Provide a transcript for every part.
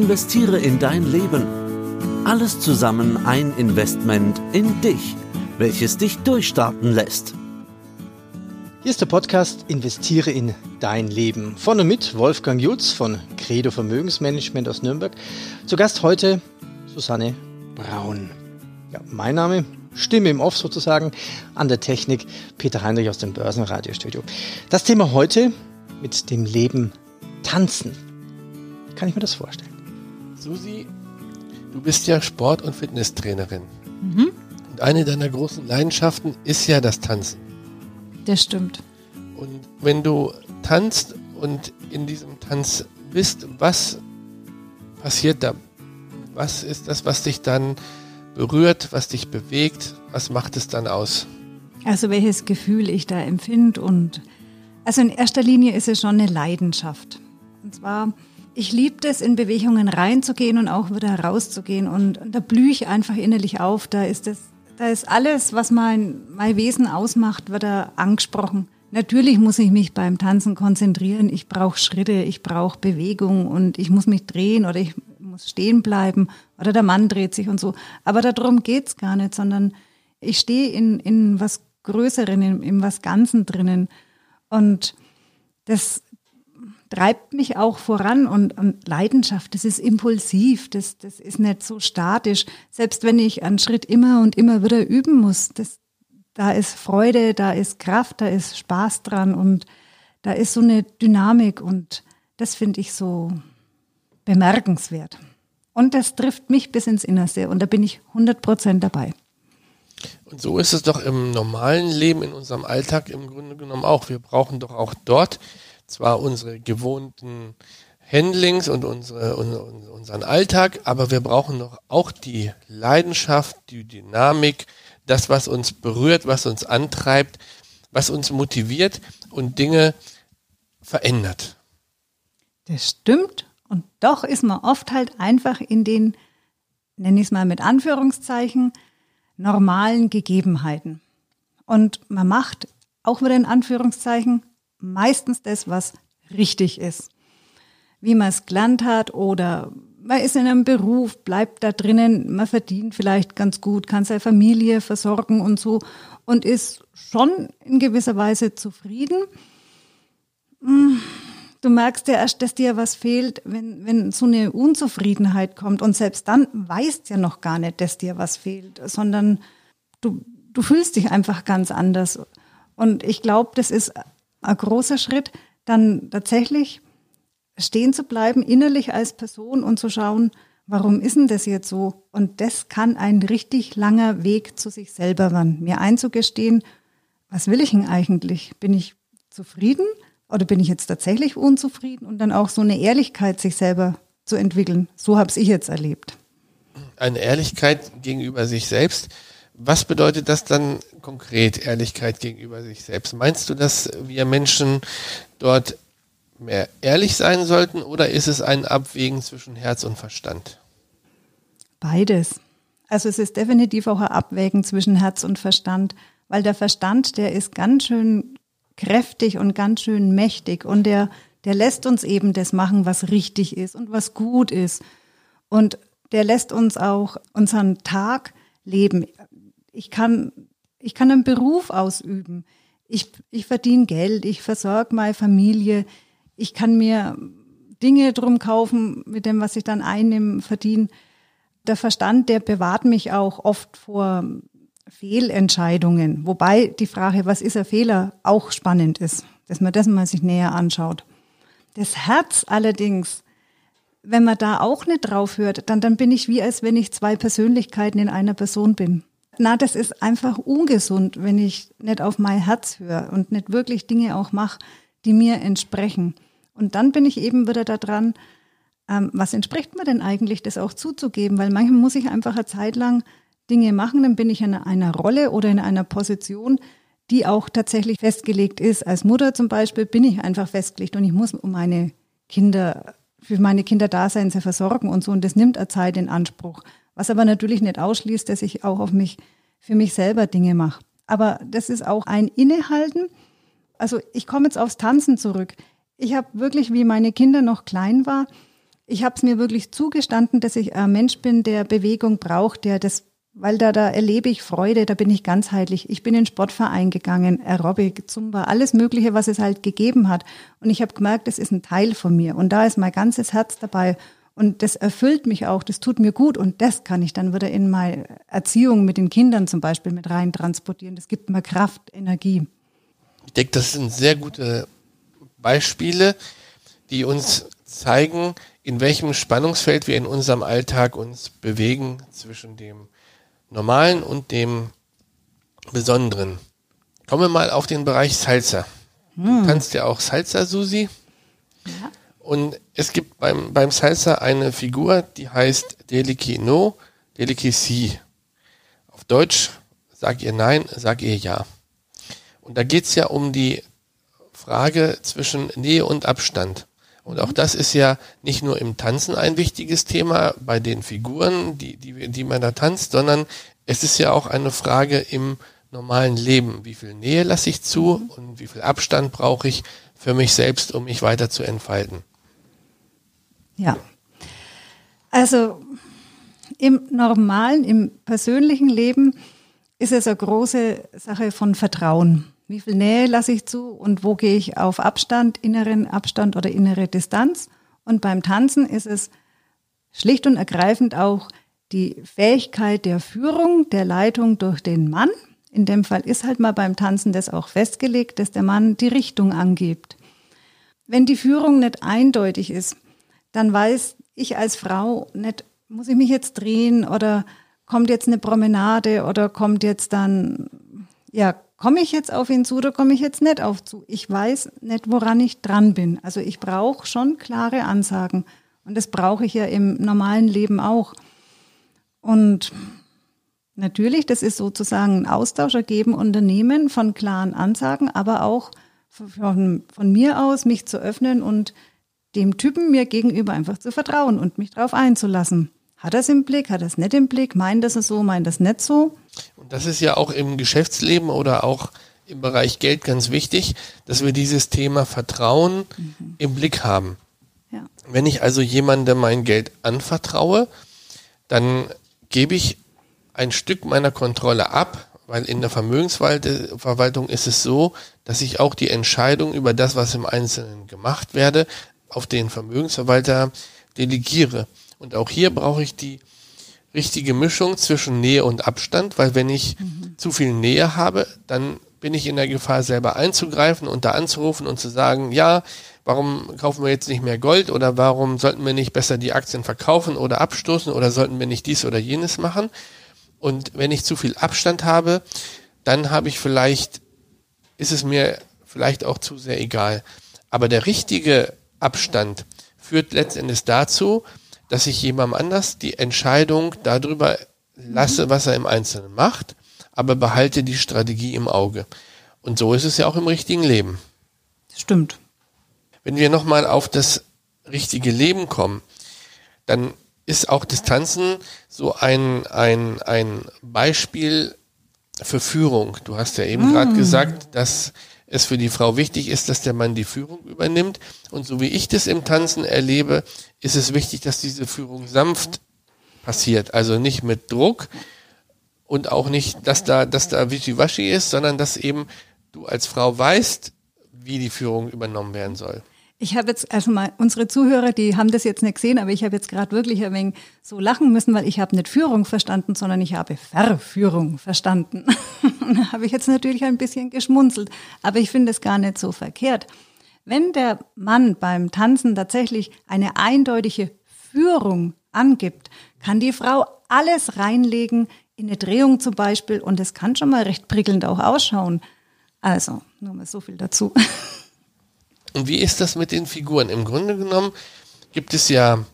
Investiere in dein Leben. Alles zusammen ein Investment in dich, welches dich durchstarten lässt. Hier ist der Podcast Investiere in dein Leben. Von und mit Wolfgang Jutz von Credo Vermögensmanagement aus Nürnberg. Zu Gast heute Susanne Braun. Ja, mein Name, Stimme im Off sozusagen, an der Technik Peter Heinrich aus dem Börsenradiostudio. Das Thema heute mit dem Leben tanzen. Kann ich mir das vorstellen? Susi, du bist ja Sport- und Fitnesstrainerin. Mhm. Und eine deiner großen Leidenschaften ist ja das Tanzen. Das stimmt. Und wenn du tanzt und in diesem Tanz bist, was passiert da? Was ist das, was dich dann berührt, was dich bewegt? Was macht es dann aus? Also welches Gefühl ich da empfinde und also in erster Linie ist es schon eine Leidenschaft. Und zwar, ich liebe es, in Bewegungen reinzugehen und auch wieder rauszugehen. Und, da blühe ich einfach innerlich auf. Da ist das, da ist alles, was mein, mein Wesen ausmacht, wird da angesprochen. Natürlich muss ich mich beim Tanzen konzentrieren. Ich brauche Schritte, ich brauche Bewegung und ich muss mich drehen oder ich muss stehen bleiben oder der Mann dreht sich und so. Aber darum geht's gar nicht, sondern ich stehe in, in was Größeren, in, in was Ganzen drinnen. Und das treibt mich auch voran und, und, Leidenschaft, das ist impulsiv, das, das ist nicht so statisch. Selbst wenn ich einen Schritt immer und immer wieder üben muss, das, da ist Freude, da ist Kraft, da ist Spaß dran und da ist so eine Dynamik und das finde ich so bemerkenswert. Und das trifft mich bis ins Innerste und da bin ich 100 Prozent dabei. Und so ist es doch im normalen Leben, in unserem Alltag im Grunde genommen auch. Wir brauchen doch auch dort zwar unsere gewohnten Handlings und unsere, unseren Alltag, aber wir brauchen doch auch die Leidenschaft, die Dynamik, das, was uns berührt, was uns antreibt, was uns motiviert und Dinge verändert. Das stimmt. Und doch ist man oft halt einfach in den, nenne ich es mal mit Anführungszeichen, normalen Gegebenheiten. Und man macht, auch wieder in Anführungszeichen, meistens das, was richtig ist. Wie man es gelernt hat oder man ist in einem Beruf, bleibt da drinnen, man verdient vielleicht ganz gut, kann seine Familie versorgen und so und ist schon in gewisser Weise zufrieden. Hm, du merkst ja erst, dass dir was fehlt, wenn, wenn so eine Unzufriedenheit kommt. Und selbst dann weißt ja noch gar nicht, dass dir was fehlt, sondern du, du fühlst dich einfach ganz anders. Und ich glaube, das ist ein großer Schritt, dann tatsächlich stehen zu bleiben, innerlich als Person und zu schauen, warum ist denn das jetzt so? Und das kann ein richtig langer Weg zu sich selber werden. Mir einzugestehen, was will ich denn eigentlich? Bin ich zufrieden? Oder bin ich jetzt tatsächlich unzufrieden? Und dann auch so eine Ehrlichkeit sich selber zu entwickeln. So habe ich jetzt erlebt. Eine Ehrlichkeit gegenüber sich selbst. Was bedeutet das dann konkret, Ehrlichkeit gegenüber sich selbst? Meinst du, dass wir Menschen dort mehr ehrlich sein sollten oder ist es ein Abwägen zwischen Herz und Verstand? Beides. Also es ist definitiv auch ein Abwägen zwischen Herz und Verstand, weil der Verstand, der ist ganz schön kräftig und ganz schön mächtig und der, der lässt uns eben das machen, was richtig ist und was gut ist. Und der lässt uns auch unseren Tag leben. Ich kann, ich kann einen Beruf ausüben. Ich, ich verdiene Geld, ich versorge meine Familie, ich kann mir Dinge drum kaufen, mit dem, was ich dann einnehme, verdiene. Der Verstand, der bewahrt mich auch oft vor Fehlentscheidungen. Wobei die Frage, was ist ein Fehler, auch spannend ist, dass man das mal sich näher anschaut. Das Herz allerdings, wenn man da auch nicht drauf hört, dann, dann bin ich wie, als wenn ich zwei Persönlichkeiten in einer Person bin. Na, das ist einfach ungesund, wenn ich nicht auf mein Herz höre und nicht wirklich Dinge auch mache, die mir entsprechen. Und dann bin ich eben wieder da dran, ähm, was entspricht mir denn eigentlich, das auch zuzugeben? Weil manchmal muss ich einfach eine Zeit lang Dinge machen, dann bin ich in einer Rolle oder in einer Position, die auch tatsächlich festgelegt ist. Als Mutter zum Beispiel bin ich einfach festgelegt und ich muss um meine Kinder, für meine Kinder da sein, sie versorgen und so. Und das nimmt eine Zeit in Anspruch. Was aber natürlich nicht ausschließt, dass ich auch auf mich, für mich selber Dinge mache. Aber das ist auch ein Innehalten. Also ich komme jetzt aufs Tanzen zurück. Ich habe wirklich, wie meine Kinder noch klein waren, ich habe es mir wirklich zugestanden, dass ich ein Mensch bin, der Bewegung braucht, der das, weil da, da erlebe ich Freude, da bin ich ganzheitlich. Ich bin in Sportverein gegangen, Aerobic, Zumba, alles Mögliche, was es halt gegeben hat. Und ich habe gemerkt, das ist ein Teil von mir. Und da ist mein ganzes Herz dabei. Und das erfüllt mich auch, das tut mir gut und das kann ich dann wieder in meine Erziehung mit den Kindern zum Beispiel mit rein transportieren. Das gibt mir Kraft, Energie. Ich denke, das sind sehr gute Beispiele, die uns zeigen, in welchem Spannungsfeld wir in unserem Alltag uns bewegen zwischen dem Normalen und dem Besonderen. Kommen wir mal auf den Bereich Salsa. Du hm. kannst ja auch Salsa, Susi. Ja. Und es gibt beim, beim Salsa eine Figur, die heißt Deliki No, Deliki Si. Auf Deutsch sag ihr Nein, sag ihr Ja. Und da geht es ja um die Frage zwischen Nähe und Abstand. Und auch das ist ja nicht nur im Tanzen ein wichtiges Thema bei den Figuren, die, die, die man da tanzt, sondern es ist ja auch eine Frage im normalen Leben. Wie viel Nähe lasse ich zu und wie viel Abstand brauche ich für mich selbst, um mich weiter zu entfalten? Ja. Also im normalen, im persönlichen Leben ist es eine große Sache von Vertrauen. Wie viel Nähe lasse ich zu und wo gehe ich auf Abstand, inneren Abstand oder innere Distanz? Und beim Tanzen ist es schlicht und ergreifend auch die Fähigkeit der Führung, der Leitung durch den Mann. In dem Fall ist halt mal beim Tanzen das auch festgelegt, dass der Mann die Richtung angibt. Wenn die Führung nicht eindeutig ist, dann weiß ich als Frau nicht, muss ich mich jetzt drehen oder kommt jetzt eine Promenade oder kommt jetzt dann, ja, komme ich jetzt auf ihn zu oder komme ich jetzt nicht auf zu? Ich weiß nicht, woran ich dran bin. Also ich brauche schon klare Ansagen. Und das brauche ich ja im normalen Leben auch. Und natürlich, das ist sozusagen ein Austausch ergeben, Unternehmen von klaren Ansagen, aber auch von, von mir aus, mich zu öffnen und dem Typen mir gegenüber einfach zu vertrauen und mich darauf einzulassen. Hat er es im Blick, hat er es nicht im Blick, meint das so, meint das nicht so? Und das ist ja auch im Geschäftsleben oder auch im Bereich Geld ganz wichtig, dass wir dieses Thema Vertrauen mhm. im Blick haben. Ja. Wenn ich also jemandem mein Geld anvertraue, dann gebe ich ein Stück meiner Kontrolle ab, weil in der Vermögensverwaltung ist es so, dass ich auch die Entscheidung über das, was im Einzelnen gemacht werde, auf den Vermögensverwalter delegiere. Und auch hier brauche ich die richtige Mischung zwischen Nähe und Abstand, weil wenn ich mhm. zu viel Nähe habe, dann bin ich in der Gefahr, selber einzugreifen und da anzurufen und zu sagen, ja, warum kaufen wir jetzt nicht mehr Gold oder warum sollten wir nicht besser die Aktien verkaufen oder abstoßen oder sollten wir nicht dies oder jenes machen? Und wenn ich zu viel Abstand habe, dann habe ich vielleicht, ist es mir vielleicht auch zu sehr egal. Aber der richtige Abstand führt letztendlich dazu, dass ich jemandem anders die Entscheidung darüber lasse, was er im Einzelnen macht, aber behalte die Strategie im Auge. Und so ist es ja auch im richtigen Leben. Stimmt. Wenn wir nochmal auf das richtige Leben kommen, dann ist auch Distanzen so ein, ein, ein Beispiel für Führung. Du hast ja eben mm. gerade gesagt, dass es für die Frau wichtig ist, dass der Mann die Führung übernimmt. Und so wie ich das im Tanzen erlebe, ist es wichtig, dass diese Führung sanft passiert. Also nicht mit Druck und auch nicht, dass da, dass da wischiwaschi ist, sondern dass eben du als Frau weißt, wie die Führung übernommen werden soll. Ich habe jetzt, also mal unsere Zuhörer, die haben das jetzt nicht gesehen, aber ich habe jetzt gerade wirklich ein wenig so lachen müssen, weil ich habe nicht Führung verstanden, sondern ich habe Verführung verstanden. da habe ich jetzt natürlich ein bisschen geschmunzelt, aber ich finde es gar nicht so verkehrt. Wenn der Mann beim Tanzen tatsächlich eine eindeutige Führung angibt, kann die Frau alles reinlegen, in eine Drehung zum Beispiel, und es kann schon mal recht prickelnd auch ausschauen. Also, nur mal so viel dazu. Und wie ist das mit den Figuren? Im Grunde genommen gibt es ja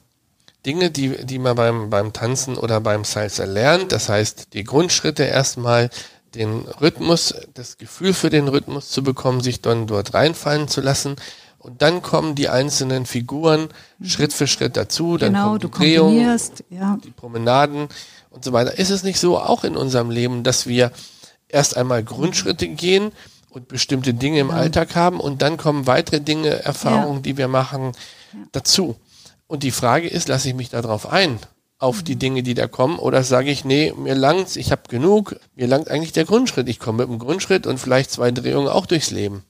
Dinge, die, die man beim, beim Tanzen oder beim Salsa lernt. Das heißt, die Grundschritte erstmal den Rhythmus, das Gefühl für den Rhythmus zu bekommen, sich dann dort reinfallen zu lassen. Und dann kommen die einzelnen Figuren mhm. Schritt für Schritt dazu. Dann genau, kommen die Drehungen, ja. die Promenaden und so weiter. Ist es nicht so auch in unserem Leben, dass wir erst einmal Grundschritte gehen und bestimmte Dinge im ja. Alltag haben und dann kommen weitere Dinge, Erfahrungen, ja. die wir machen, dazu. Und die Frage ist, lasse ich mich darauf ein, auf die Dinge, die da kommen, oder sage ich, nee, mir langt's, ich habe genug, mir langt eigentlich der Grundschritt. Ich komme mit dem Grundschritt und vielleicht zwei Drehungen auch durchs Leben.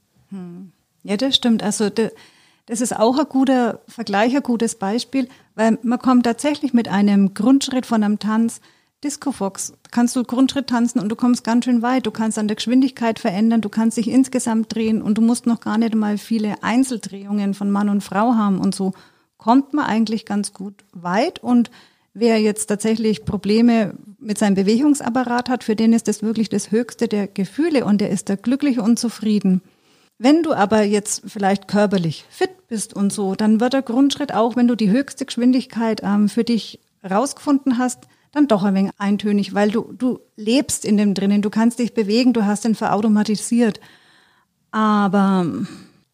Ja, das stimmt. Also das ist auch ein guter Vergleich, ein gutes Beispiel, weil man kommt tatsächlich mit einem Grundschritt von einem Tanz, Disco Fox, kannst du Grundschritt tanzen und du kommst ganz schön weit. Du kannst an der Geschwindigkeit verändern, du kannst dich insgesamt drehen und du musst noch gar nicht mal viele Einzeldrehungen von Mann und Frau haben und so kommt man eigentlich ganz gut weit und wer jetzt tatsächlich Probleme mit seinem Bewegungsapparat hat, für den ist das wirklich das höchste der Gefühle und der ist da glücklich und zufrieden. Wenn du aber jetzt vielleicht körperlich fit bist und so, dann wird der Grundschritt auch, wenn du die höchste Geschwindigkeit ähm, für dich rausgefunden hast, dann doch ein wenig eintönig, weil du, du lebst in dem drinnen, du kannst dich bewegen, du hast den verautomatisiert. Aber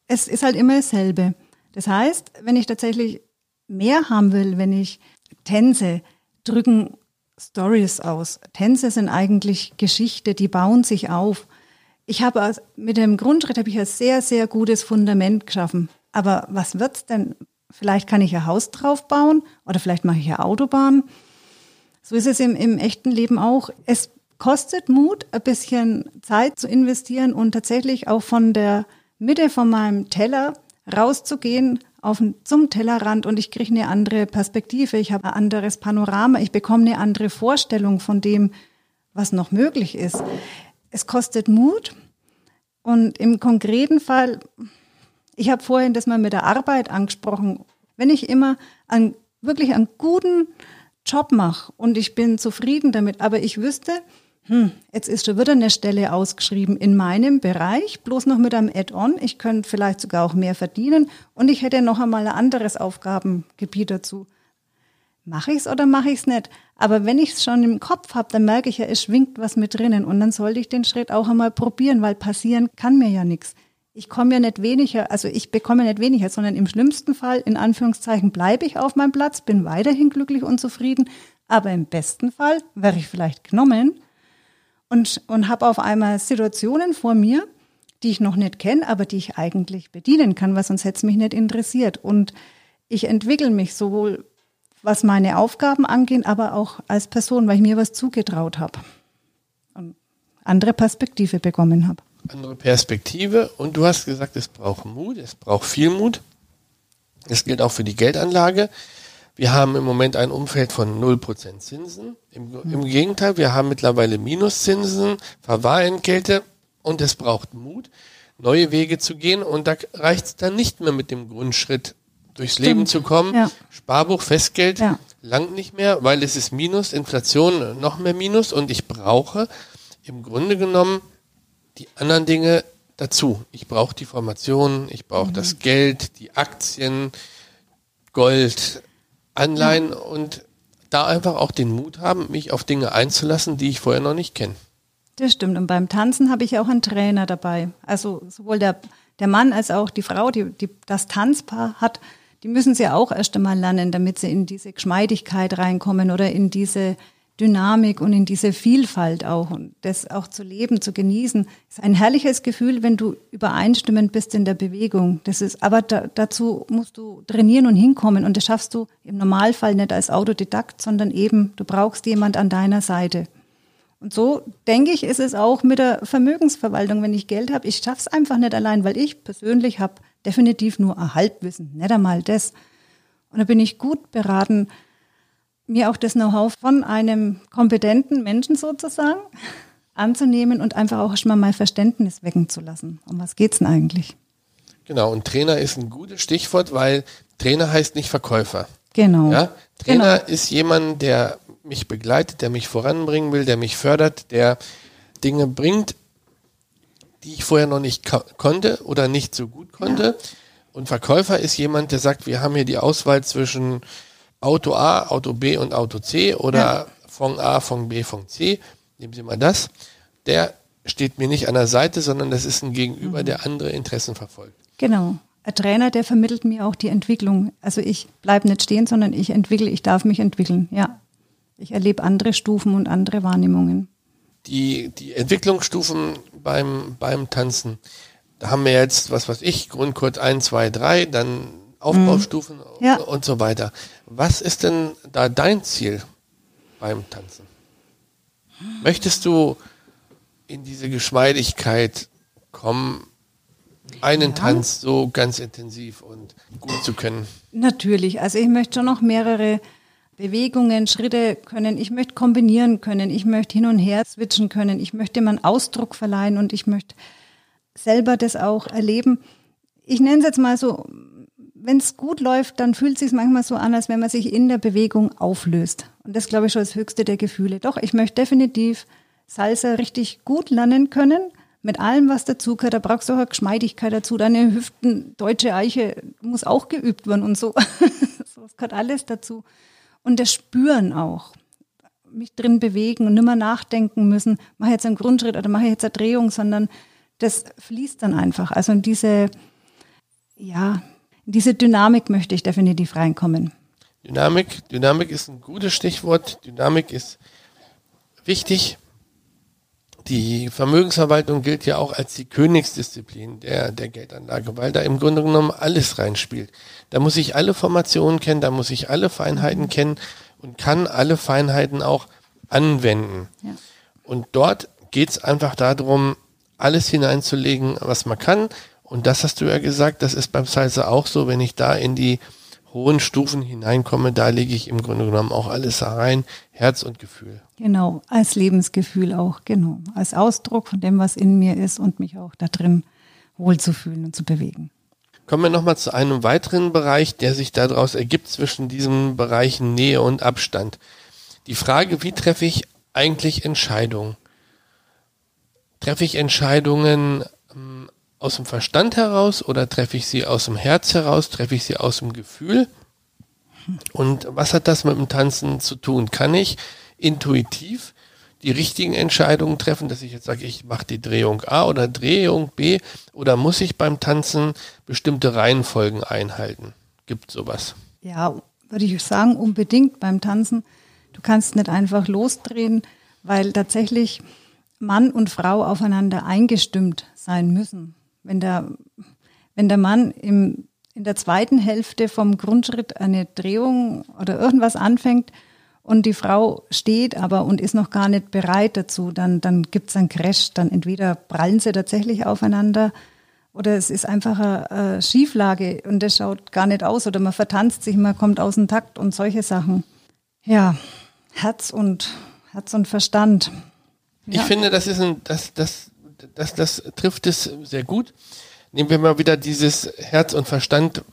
es ist halt immer dasselbe. Das heißt, wenn ich tatsächlich mehr haben will, wenn ich Tänze drücken Stories aus. Tänze sind eigentlich Geschichte, die bauen sich auf. Ich habe mit dem Grundschritt habe ich ein sehr, sehr gutes Fundament geschaffen. Aber was wird's denn? Vielleicht kann ich ein Haus drauf bauen oder vielleicht mache ich eine Autobahn. So ist es im, im echten Leben auch. Es kostet Mut, ein bisschen Zeit zu investieren und tatsächlich auch von der Mitte von meinem Teller rauszugehen auf, zum Tellerrand und ich kriege eine andere Perspektive, ich habe ein anderes Panorama, ich bekomme eine andere Vorstellung von dem, was noch möglich ist. Es kostet Mut und im konkreten Fall, ich habe vorhin das mal mit der Arbeit angesprochen, wenn ich immer an, wirklich einen guten Job mache und ich bin zufrieden damit, aber ich wüsste, hm, jetzt ist schon wieder eine Stelle ausgeschrieben in meinem Bereich, bloß noch mit einem Add-on. Ich könnte vielleicht sogar auch mehr verdienen und ich hätte noch einmal ein anderes Aufgabengebiet dazu. Mache ich es oder mache ich es nicht? Aber wenn ich es schon im Kopf habe, dann merke ich ja, es schwingt was mit drinnen und dann sollte ich den Schritt auch einmal probieren, weil passieren kann mir ja nichts. Ich komme ja nicht weniger, also ich bekomme nicht weniger, sondern im schlimmsten Fall, in Anführungszeichen, bleibe ich auf meinem Platz, bin weiterhin glücklich und zufrieden, aber im besten Fall wäre ich vielleicht genommen und, und habe auf einmal Situationen vor mir, die ich noch nicht kenne, aber die ich eigentlich bedienen kann, weil sonst hätte es mich nicht interessiert. Und ich entwickle mich sowohl, was meine Aufgaben angeht, aber auch als Person, weil ich mir was zugetraut habe und andere Perspektive bekommen habe. Andere Perspektive und du hast gesagt, es braucht Mut, es braucht viel Mut. Das gilt auch für die Geldanlage. Wir haben im Moment ein Umfeld von 0% Zinsen. Im, Im, Gegenteil, wir haben mittlerweile Minuszinsen, Verwahrentgelte und es braucht Mut, neue Wege zu gehen. Und da reicht es dann nicht mehr mit dem Grundschritt durchs Stimmt. Leben zu kommen. Ja. Sparbuch, Festgeld ja. langt nicht mehr, weil es ist Minus, Inflation noch mehr Minus und ich brauche im Grunde genommen die anderen Dinge dazu. Ich brauche die Formation, ich brauche mhm. das Geld, die Aktien, Gold, Anleihen ja. und da einfach auch den Mut haben, mich auf Dinge einzulassen, die ich vorher noch nicht kenne. Das stimmt. Und beim Tanzen habe ich auch einen Trainer dabei. Also sowohl der, der Mann als auch die Frau, die, die das Tanzpaar hat, die müssen sie auch erst einmal lernen, damit sie in diese Geschmeidigkeit reinkommen oder in diese Dynamik und in diese Vielfalt auch und das auch zu leben, zu genießen, ist ein herrliches Gefühl, wenn du übereinstimmend bist in der Bewegung. Das ist, aber da, dazu musst du trainieren und hinkommen und das schaffst du im Normalfall nicht als Autodidakt, sondern eben du brauchst jemand an deiner Seite. Und so denke ich, ist es auch mit der Vermögensverwaltung, wenn ich Geld habe, ich schaff's einfach nicht allein, weil ich persönlich habe definitiv nur ein Halbwissen, nicht einmal das. Und da bin ich gut beraten, mir auch das Know-how von einem kompetenten Menschen sozusagen anzunehmen und einfach auch schon mal mein Verständnis wecken zu lassen. Um was geht's denn eigentlich? Genau, und Trainer ist ein gutes Stichwort, weil Trainer heißt nicht Verkäufer. Genau. Ja? Trainer genau. ist jemand, der mich begleitet, der mich voranbringen will, der mich fördert, der Dinge bringt, die ich vorher noch nicht konnte oder nicht so gut konnte. Ja. Und Verkäufer ist jemand, der sagt, wir haben hier die Auswahl zwischen Auto A, Auto B und Auto C oder ja. Fong A, Fong B, Fong C. Nehmen Sie mal das. Der steht mir nicht an der Seite, sondern das ist ein Gegenüber, mhm. der andere Interessen verfolgt. Genau. Ein Trainer, der vermittelt mir auch die Entwicklung. Also ich bleibe nicht stehen, sondern ich entwickle, ich darf mich entwickeln. Ja. Ich erlebe andere Stufen und andere Wahrnehmungen. Die, die Entwicklungsstufen beim, beim Tanzen, da haben wir jetzt, was weiß ich, Grundkurs 1, 2, 3, dann Aufbaustufen Mhm. Ja. und so weiter. Was ist denn da dein Ziel beim Tanzen? Möchtest du in diese Geschmeidigkeit kommen, einen Tanz so ganz intensiv und gut zu können? Natürlich. Also ich möchte schon noch mehrere Bewegungen, Schritte können. Ich möchte kombinieren können. Ich möchte hin und her switchen können. Ich möchte dem einen Ausdruck verleihen und ich möchte selber das auch erleben. Ich nenne es jetzt mal so, wenn es gut läuft, dann fühlt es sich manchmal so an, als wenn man sich in der Bewegung auflöst. Und das glaube ich schon das höchste der Gefühle. Doch, ich möchte definitiv Salsa richtig gut lernen können. Mit allem, was dazugehört. Da brauchst du auch eine Geschmeidigkeit dazu. Deine Hüften, deutsche Eiche, muss auch geübt werden und so. es gehört alles dazu. Und das Spüren auch. Mich drin bewegen und nimmer nachdenken müssen, mache ich jetzt einen Grundschritt oder mache ich jetzt eine Drehung, sondern das fließt dann einfach. Also diese, ja, in diese Dynamik möchte ich definitiv reinkommen. Dynamik, Dynamik ist ein gutes Stichwort. Dynamik ist wichtig. Die Vermögensverwaltung gilt ja auch als die Königsdisziplin der, der Geldanlage, weil da im Grunde genommen alles reinspielt. Da muss ich alle Formationen kennen, da muss ich alle Feinheiten kennen und kann alle Feinheiten auch anwenden. Ja. Und dort geht es einfach darum, alles hineinzulegen, was man kann. Und das hast du ja gesagt, das ist beim Salsa auch so, wenn ich da in die hohen Stufen hineinkomme, da lege ich im Grunde genommen auch alles rein, Herz und Gefühl. Genau, als Lebensgefühl auch, genau. Als Ausdruck von dem, was in mir ist und mich auch da drin wohlzufühlen und zu bewegen. Kommen wir nochmal zu einem weiteren Bereich, der sich daraus ergibt zwischen diesen Bereichen Nähe und Abstand. Die Frage, wie treffe ich eigentlich Entscheidungen? Treffe ich Entscheidungen ähm, aus dem Verstand heraus oder treffe ich sie aus dem Herz heraus? Treffe ich sie aus dem Gefühl? Und was hat das mit dem Tanzen zu tun? Kann ich intuitiv die richtigen Entscheidungen treffen, dass ich jetzt sage, ich mache die Drehung A oder Drehung B oder muss ich beim Tanzen bestimmte Reihenfolgen einhalten? Gibt sowas? Ja, würde ich sagen, unbedingt beim Tanzen. Du kannst nicht einfach losdrehen, weil tatsächlich Mann und Frau aufeinander eingestimmt sein müssen. Wenn der, wenn der Mann im, in der zweiten Hälfte vom Grundschritt eine Drehung oder irgendwas anfängt und die Frau steht aber und ist noch gar nicht bereit dazu, dann, dann gibt es einen Crash. Dann entweder prallen sie tatsächlich aufeinander oder es ist einfach eine, Schieflage und das schaut gar nicht aus oder man vertanzt sich, man kommt aus dem Takt und solche Sachen. Ja, Herz und Herz und Verstand. Ich finde, das ist ein, das, das, das, das trifft es sehr gut. Nehmen wir mal wieder dieses Herz und Verstand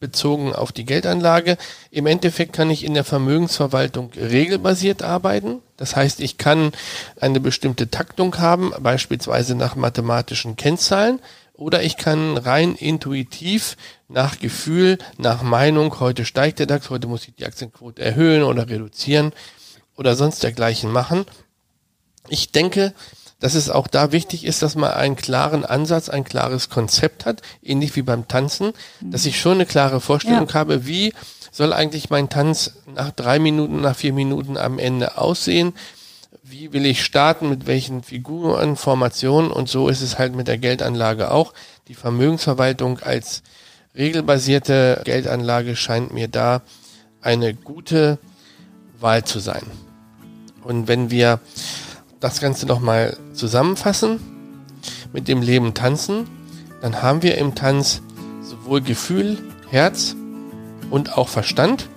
bezogen auf die Geldanlage. Im Endeffekt kann ich in der Vermögensverwaltung regelbasiert arbeiten. Das heißt, ich kann eine bestimmte Taktung haben, beispielsweise nach mathematischen Kennzahlen, oder ich kann rein intuitiv nach Gefühl, nach Meinung, heute steigt der DAX, heute muss ich die Aktienquote erhöhen oder reduzieren oder sonst dergleichen machen. Ich denke, dass es auch da wichtig ist, dass man einen klaren Ansatz, ein klares Konzept hat, ähnlich wie beim Tanzen, dass ich schon eine klare Vorstellung Ja. habe, wie soll eigentlich mein Tanz nach drei Minuten, nach vier Minuten am Ende aussehen, wie will ich starten, mit welchen Figuren, Formationen und so ist es halt mit der Geldanlage auch. Die Vermögensverwaltung als regelbasierte Geldanlage scheint mir da eine gute Wahl zu sein. Und wenn wir das Ganze nochmal zusammenfassen mit dem Leben tanzen, dann haben wir im Tanz sowohl Gefühl, Herz und auch Verstand.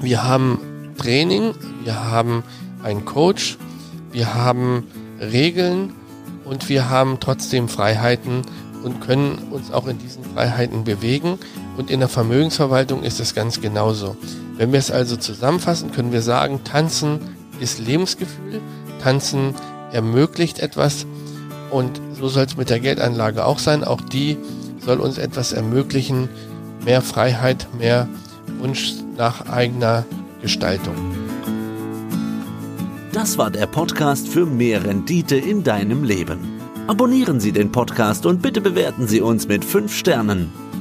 Wir haben Training, wir haben einen Coach, wir haben Regeln und wir haben trotzdem Freiheiten und können uns auch in diesen Freiheiten bewegen. Und in der Vermögensverwaltung ist es ganz genauso. Wenn wir es also zusammenfassen, können wir sagen, Tanzen ist Lebensgefühl, Tanzen ermöglicht etwas und so soll es mit der Geldanlage auch sein. Auch die soll uns etwas ermöglichen, mehr Freiheit, mehr Wunsch nach eigener Gestaltung. Das war der Podcast für mehr Rendite in deinem Leben. Abonnieren Sie den Podcast und bitte bewerten Sie uns mit 5 Sternen.